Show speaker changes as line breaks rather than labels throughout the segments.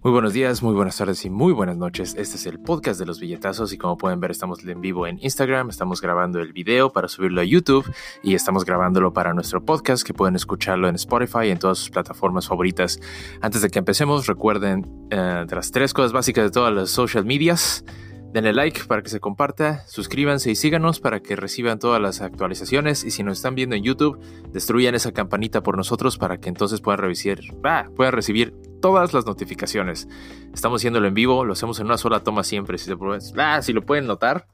Muy buenos días, muy buenas tardes y muy buenas noches. Este es el podcast de los billetazos y como pueden ver estamos en vivo en Instagram, estamos grabando el video para subirlo a YouTube y estamos grabándolo para nuestro podcast que pueden escucharlo en Spotify y en todas sus plataformas favoritas. Antes de que empecemos, recuerden eh, de las tres cosas básicas de todas las social medias. Denle like para que se comparta, suscríbanse y síganos para que reciban todas las actualizaciones y si nos están viendo en YouTube, destruyan esa campanita por nosotros para que entonces puedan recibir, ah, puedan recibir todas las notificaciones. Estamos haciéndolo en vivo, lo hacemos en una sola toma siempre, si, ah, si lo pueden notar.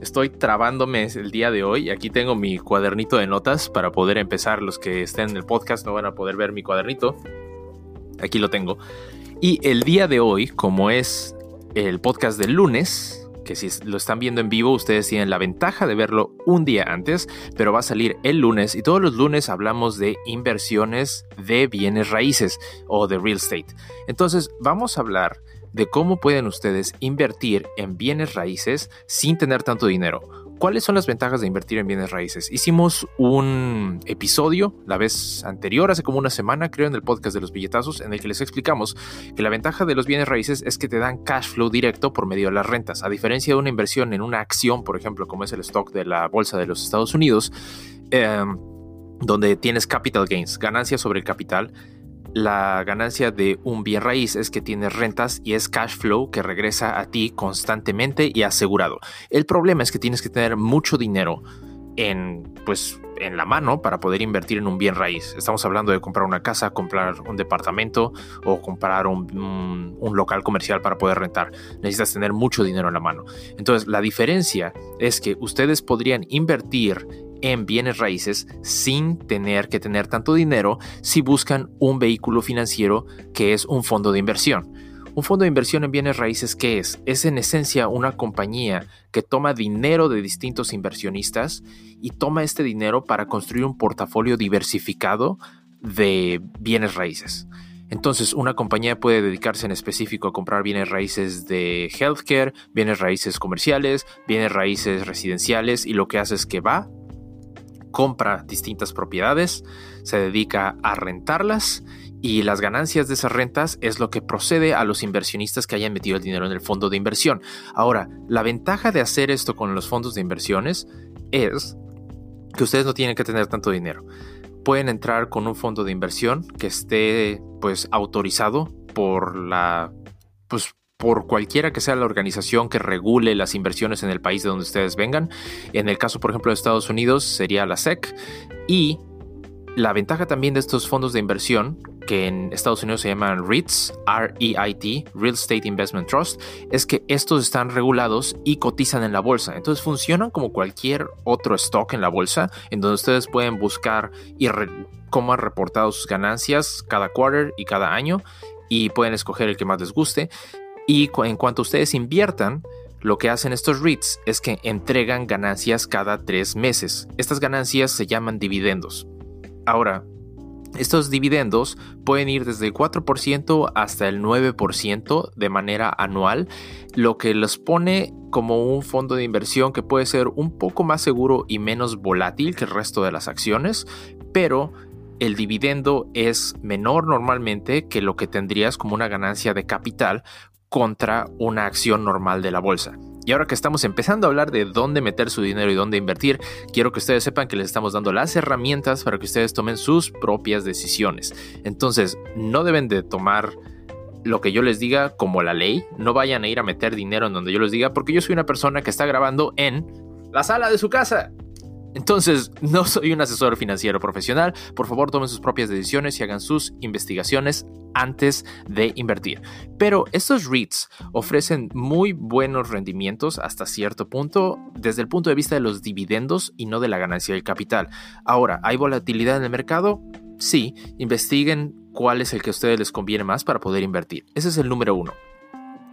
Estoy trabándome el día de hoy. Aquí tengo mi cuadernito de notas para poder empezar. Los que estén en el podcast no van a poder ver mi cuadernito. Aquí lo tengo. Y el día de hoy, como es el podcast del lunes, que si lo están viendo en vivo, ustedes tienen la ventaja de verlo un día antes, pero va a salir el lunes y todos los lunes hablamos de inversiones de bienes raíces o de real estate. Entonces vamos a hablar de cómo pueden ustedes invertir en bienes raíces sin tener tanto dinero ¿Cuáles son las ventajas de invertir en bienes raíces? Hicimos un episodio la vez anterior, hace como una semana, creo, en el podcast de los billetazos, en el que les explicamos que la ventaja de los bienes raíces es que te dan cash flow directo por medio de las rentas. A diferencia de una inversión en una acción, por ejemplo, como es el stock de la bolsa de los Estados Unidos, em, donde tienes capital gains, ganancias sobre el capital, la ganancia de un bien raíz es que tienes rentas y es cash flow que regresa a ti constantemente y asegurado. El problema es que tienes que tener mucho dinero en pues en la mano para poder invertir en un bien raíz. Estamos hablando de comprar una casa, comprar un departamento o comprar un, un, local comercial para poder rentar. Necesitas tener mucho dinero en la mano. Entonces, la diferencia es que ustedes podrían invertir en bienes raíces sin tener que tener tanto dinero si buscan un vehículo financiero que es un fondo de inversión. Un fondo de inversión en bienes raíces, ¿qué es? Es en esencia una compañía que toma dinero de distintos inversionistas y toma este dinero para construir un portafolio diversificado de bienes raíces. Entonces, una compañía puede dedicarse en específico a comprar bienes raíces de healthcare, bienes raíces comerciales, bienes raíces residenciales y lo que hace es que va, compra distintas propiedades, se dedica a rentarlas y las ganancias de esas rentas es lo que procede a los inversionistas que hayan metido el dinero en el fondo de inversión. Ahora, la ventaja de hacer esto con los fondos de inversiones es que ustedes no tienen que tener tanto dinero. Pueden entrar con un fondo de inversión que esté pues autorizado por la pues por cualquiera que sea la organización que regule las inversiones en el país de donde ustedes vengan. En el caso, por ejemplo, de Estados Unidos sería la SEC. Y la ventaja también de estos fondos de inversión, que en Estados Unidos se llaman REITs, R-E-I-T, Real Estate Investment Trust, es que estos están regulados y cotizan en la bolsa. Entonces funcionan como cualquier otro stock en la bolsa, en donde ustedes pueden buscar y cómo han reportado sus ganancias cada quarter y cada año y pueden escoger el que más les guste. Y en cuanto ustedes inviertan, lo que hacen estos REITs es que entregan ganancias cada tres meses. Estas ganancias se llaman dividendos. Ahora, estos dividendos pueden ir desde el 4% hasta el 9% de manera anual, lo que los pone como un fondo de inversión que puede ser un poco más seguro y menos volátil que el resto de las acciones, pero el dividendo es menor normalmente que lo que tendrías como una ganancia de capital contra una acción normal de la bolsa. Y ahora que estamos empezando a hablar de dónde meter su dinero y dónde invertir, quiero que ustedes sepan que les estamos dando las herramientas para que ustedes tomen sus propias decisiones. Entonces, no deben de tomar lo que yo les diga como la ley, no vayan a ir a meter dinero en donde yo les diga, porque yo soy una persona que está grabando en la sala de su casa. Entonces, no soy un asesor financiero profesional. Por favor, tomen sus propias decisiones y hagan sus investigaciones antes de invertir. Pero estos REITs ofrecen muy buenos rendimientos hasta cierto punto desde el punto de vista de los dividendos y no de la ganancia del capital. Ahora, ¿hay volatilidad en el mercado? Sí, investiguen cuál es el que a ustedes les conviene más para poder invertir. Ese es el número uno.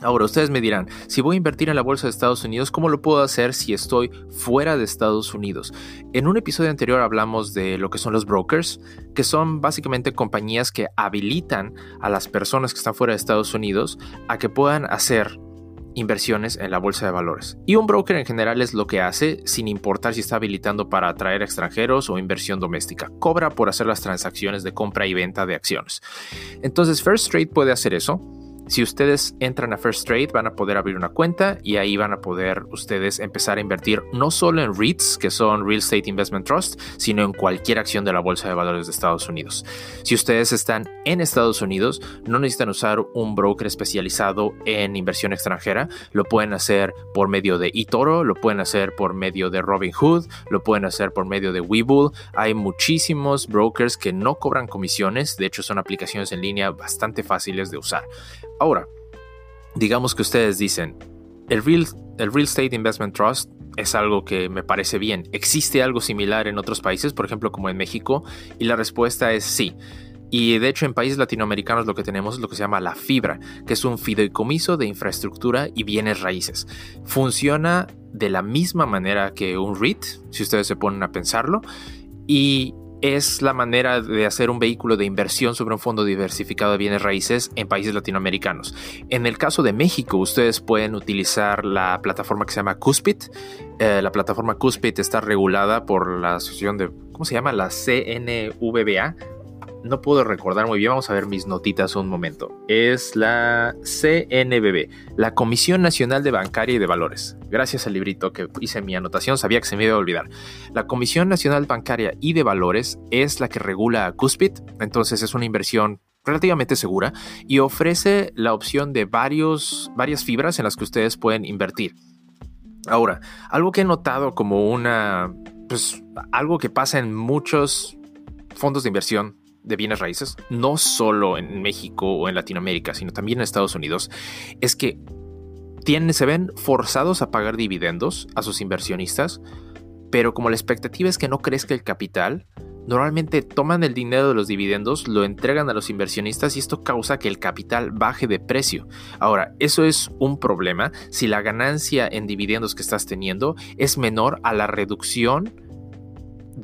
Ahora, ustedes me dirán, si voy a invertir en la bolsa de Estados Unidos, ¿cómo lo puedo hacer si estoy fuera de Estados Unidos? En un episodio anterior hablamos de lo que son los brokers, que son básicamente compañías que habilitan a las personas que están fuera de Estados Unidos a que puedan hacer inversiones en la bolsa de valores. Y un broker en general es lo que hace sin importar si está habilitando para atraer extranjeros o inversión doméstica. Cobra por hacer las transacciones de compra y venta de acciones. Entonces First Trade puede hacer eso Si ustedes entran a First Trade van a poder abrir una cuenta y ahí van a poder ustedes empezar a invertir no solo en REITs, que son Real Estate Investment Trust, sino en cualquier acción de la Bolsa de Valores de Estados Unidos. Si ustedes están en Estados Unidos, no necesitan usar un broker especializado en inversión extranjera. Lo pueden hacer por medio de eToro, lo pueden hacer por medio de Robinhood, lo pueden hacer por medio de Webull. Hay muchísimos brokers que no cobran comisiones, de hecho son aplicaciones en línea bastante fáciles de usar. Ahora, digamos que ustedes dicen, el Real, el Real Estate Investment Trust es algo que me parece bien. ¿Existe algo similar en otros países, por ejemplo como en México? Y la respuesta es sí. Y de hecho en países latinoamericanos lo que tenemos es lo que se llama la fibra, que es un fideicomiso de infraestructura y bienes raíces. Funciona de la misma manera que un REIT, si ustedes se ponen a pensarlo, y es la manera de hacer un vehículo de inversión sobre un fondo diversificado de bienes raíces en países latinoamericanos. En el caso de México, ustedes pueden utilizar la plataforma que se llama Cuspit. Eh, la plataforma Cuspit está regulada por la asociación de, ¿cómo se llama? La CNVBA, no puedo recordar muy bien, vamos a ver mis notitas un momento. Es la CNBB, la Comisión Nacional de Bancaria y de Valores. Gracias al librito que hice mi anotación, sabía que se me iba a olvidar. La Comisión Nacional Bancaria y de Valores es la que regula a Cuspit, entonces es una inversión relativamente segura y ofrece la opción de varios, varias fibras en las que ustedes pueden invertir. Ahora, algo que he notado como una, pues algo que pasa en muchos fondos de inversión de bienes raíces, no solo en México o en Latinoamérica, sino también en Estados Unidos, es que tienen, se ven forzados a pagar dividendos a sus inversionistas, pero como la expectativa es que no crezca el capital, normalmente toman el dinero de los dividendos, lo entregan a los inversionistas y esto causa que el capital baje de precio. Ahora, eso es un problema si la ganancia en dividendos que estás teniendo es menor a la reducción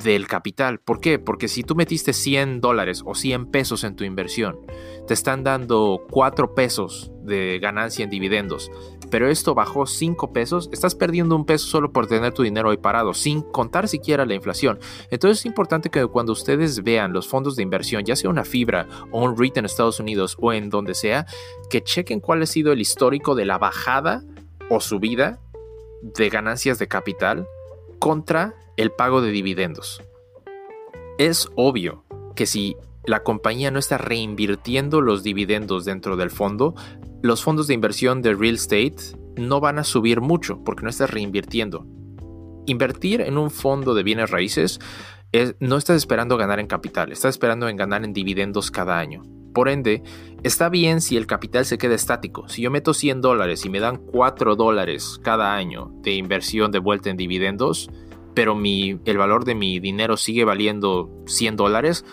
del capital. ¿Por qué? Porque si tú metiste 100 dólares o 100 pesos en tu inversión, te están dando 4 pesos de ganancia en dividendos, pero esto bajó 5 pesos, estás perdiendo un peso solo por tener tu dinero ahí parado, sin contar siquiera la inflación. Entonces es importante que cuando ustedes vean los fondos de inversión, ya sea una fibra o un REIT en Estados Unidos o en donde sea, que chequen cuál ha sido el histórico de la bajada o subida de ganancias de capital contra el pago de dividendos. Es obvio que si la compañía no está reinvirtiendo los dividendos dentro del fondo, los fondos de inversión de real estate no van a subir mucho porque no estás reinvirtiendo. Invertir en un fondo de bienes raíces no estás esperando ganar en capital, estás esperando en ganar en dividendos cada año. Por ende, está bien si el capital se queda estático. Si yo meto 100 dólares y me dan 4 dólares cada año de inversión de vuelta en dividendos, pero el valor de mi dinero sigue valiendo 100 dólares,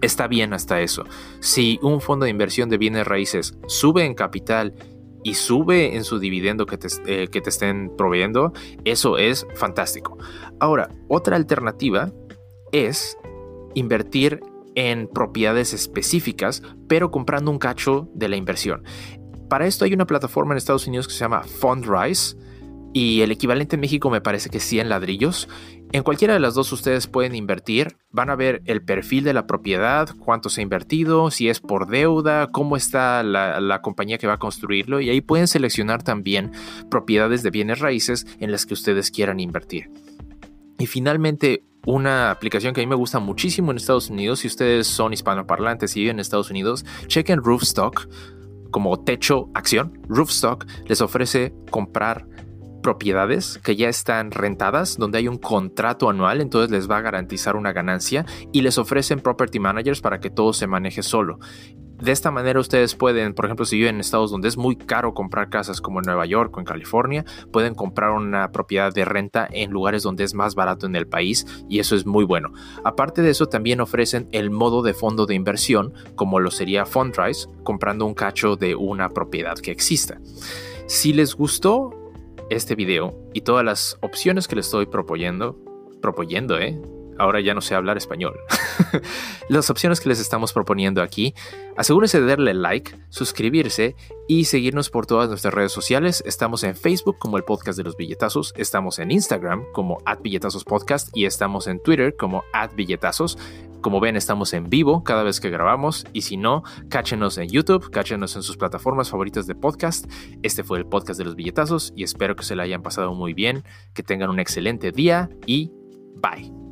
está bien hasta eso. Si un fondo de inversión de bienes raíces sube en capital y sube en su dividendo que te, eh, que te estén proveyendo, eso es fantástico. Ahora, otra alternativa es invertir en propiedades específicas, pero comprando un cacho de la inversión. Para esto hay una plataforma en Estados Unidos que se llama Fundrise y el equivalente en México me parece que 100 ladrillos. En cualquiera de las dos ustedes pueden invertir, van a ver el perfil de la propiedad, cuánto se ha invertido, si es por deuda, cómo está la, compañía que va a construirlo y ahí pueden seleccionar también propiedades de bienes raíces en las que ustedes quieran invertir. Y finalmente, una aplicación que a mí me gusta muchísimo en Estados Unidos, si ustedes son hispanoparlantes y viven en Estados Unidos, chequen Roofstock como techo acción. Roofstock les ofrece comprar propiedades que ya están rentadas, donde hay un contrato anual, entonces les va a garantizar una ganancia y les ofrecen property managers para que todo se maneje solo. De esta manera ustedes pueden, por ejemplo, si viven en estados donde es muy caro comprar casas como en Nueva York o en California, pueden comprar una propiedad de renta en lugares donde es más barato en el país y eso es muy bueno. Aparte de eso, también ofrecen el modo de fondo de inversión, como lo sería Fundrise, comprando un cacho de una propiedad que exista. Si les gustó este video y todas las opciones que le estoy proponiendo, proponiendo, ¿eh? Ahora ya no sé hablar español. las opciones que les estamos proponiendo aquí, asegúrense de darle like, suscribirse y seguirnos por todas nuestras redes sociales. Estamos en Facebook como el podcast de los billetazos, estamos en Instagram como at podcast y estamos en Twitter como billetazos. Como ven, estamos en vivo cada vez que grabamos y si no, cáchenos en YouTube, cáchenos en sus plataformas favoritas de podcast. Este fue el podcast de los billetazos y espero que se la hayan pasado muy bien, que tengan un excelente día y bye.